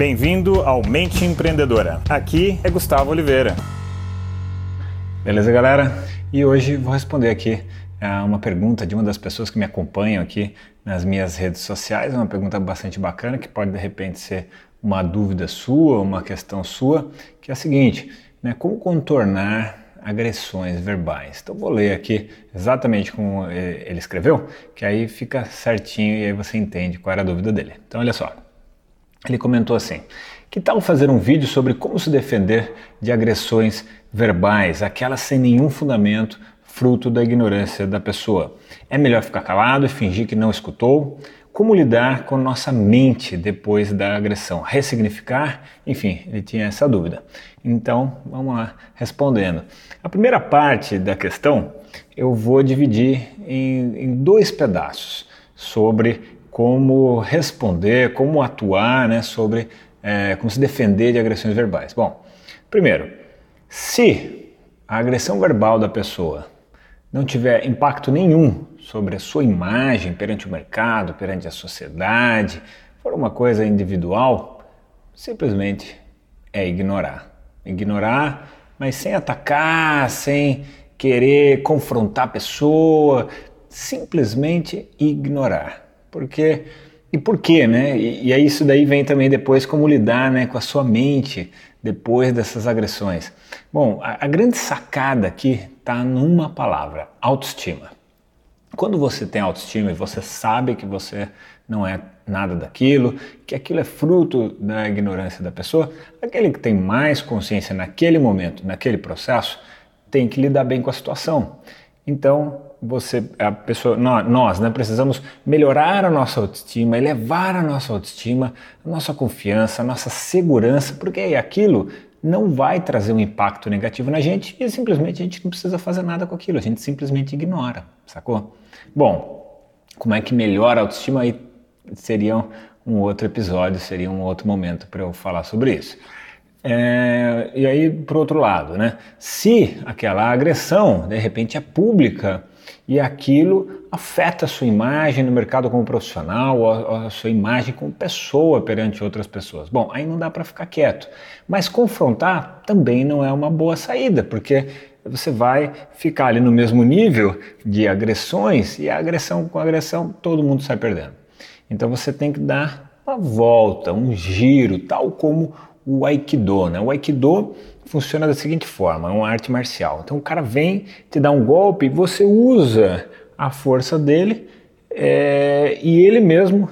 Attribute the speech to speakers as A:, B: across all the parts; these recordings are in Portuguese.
A: Bem-vindo ao Mente Empreendedora. Aqui é Gustavo Oliveira. Beleza, galera? E hoje vou responder aqui a uma pergunta de uma das pessoas que me acompanham aqui nas minhas redes sociais. É uma pergunta bastante bacana que pode de repente ser uma dúvida sua, uma questão sua, que é a seguinte: né, como contornar agressões verbais? Então vou ler aqui exatamente como eh, ele escreveu, que aí fica certinho e aí você entende qual era a dúvida dele. Então olha só. Ele comentou assim: Que tal fazer um vídeo sobre como se defender de agressões verbais, aquelas sem nenhum fundamento, fruto da ignorância da pessoa? É melhor ficar calado e fingir que não escutou? Como lidar com nossa mente depois da agressão? Ressignificar? Enfim, ele tinha essa dúvida. Então, vamos lá, respondendo. A primeira parte da questão eu vou dividir em, em dois pedaços sobre como responder, como atuar né, sobre é, como se defender de agressões verbais. Bom, primeiro, se a agressão verbal da pessoa não tiver impacto nenhum sobre a sua imagem perante o mercado, perante a sociedade, for uma coisa individual, simplesmente é ignorar. Ignorar, mas sem atacar, sem querer confrontar a pessoa, simplesmente ignorar. Porque e por quê, né? E, e aí isso daí vem também depois como lidar, né, com a sua mente depois dessas agressões. Bom, a, a grande sacada aqui está numa palavra: autoestima. Quando você tem autoestima e você sabe que você não é nada daquilo, que aquilo é fruto da ignorância da pessoa, aquele que tem mais consciência naquele momento, naquele processo, tem que lidar bem com a situação. Então, você, a pessoa, nós, né, precisamos melhorar a nossa autoestima, elevar a nossa autoestima, a nossa confiança, a nossa segurança, porque aquilo não vai trazer um impacto negativo na gente e simplesmente a gente não precisa fazer nada com aquilo, a gente simplesmente ignora, sacou? Bom, como é que melhora a autoestima? Aí seria um outro episódio, seria um outro momento para eu falar sobre isso. É, e aí, por outro lado, né? Se aquela agressão de repente é pública e aquilo afeta a sua imagem no mercado como profissional, a, a sua imagem como pessoa perante outras pessoas. Bom, aí não dá para ficar quieto. Mas confrontar também não é uma boa saída, porque você vai ficar ali no mesmo nível de agressões e a agressão com agressão todo mundo sai perdendo. Então você tem que dar uma volta, um giro, tal como o Aikido. Né? O Aikido funciona da seguinte forma: é uma arte marcial. Então o cara vem, te dá um golpe, você usa a força dele é, e ele mesmo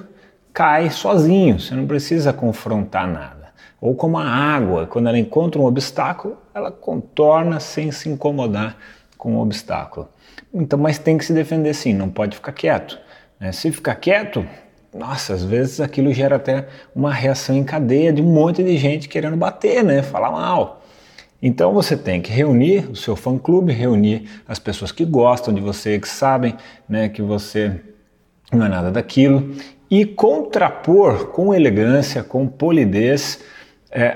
A: cai sozinho. Você não precisa confrontar nada. Ou como a água, quando ela encontra um obstáculo, ela contorna sem se incomodar com o obstáculo. Então, mas tem que se defender sim, não pode ficar quieto. Né? Se ficar quieto, nossa, às vezes aquilo gera até uma reação em cadeia de um monte de gente querendo bater, né? Falar mal. Então você tem que reunir o seu fã-clube, reunir as pessoas que gostam de você, que sabem né, que você não é nada daquilo, e contrapor com elegância, com polidez, é,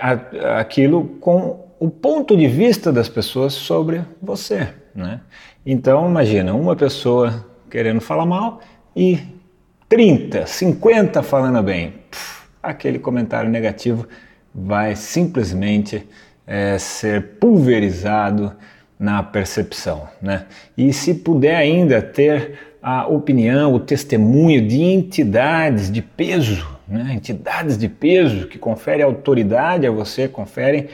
A: aquilo com o ponto de vista das pessoas sobre você. Né? Então imagina uma pessoa querendo falar mal e 30, 50 falando bem, aquele comentário negativo vai simplesmente é, ser pulverizado na percepção. Né? E se puder ainda ter a opinião, o testemunho de entidades de peso, né? entidades de peso que conferem autoridade a você, conferem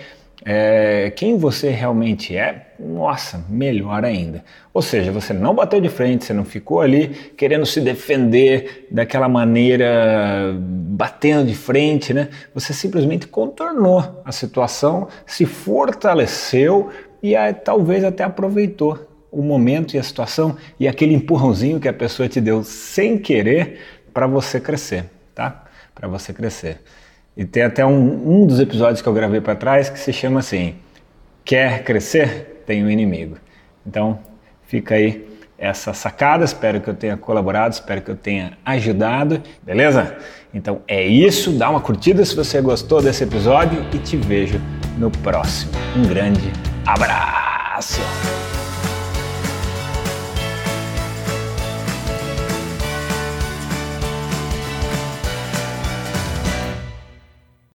A: é, quem você realmente é, nossa, melhor ainda. Ou seja, você não bateu de frente, você não ficou ali querendo se defender daquela maneira, batendo de frente, né? Você simplesmente contornou a situação, se fortaleceu e aí, talvez até aproveitou o momento e a situação e aquele empurrãozinho que a pessoa te deu sem querer para você crescer, tá? Para você crescer. E tem até um, um dos episódios que eu gravei para trás que se chama assim: Quer crescer? Tem um inimigo. Então, fica aí essa sacada. Espero que eu tenha colaborado, espero que eu tenha ajudado, beleza? Então é isso. Dá uma curtida se você gostou desse episódio e te vejo no próximo. Um grande abraço!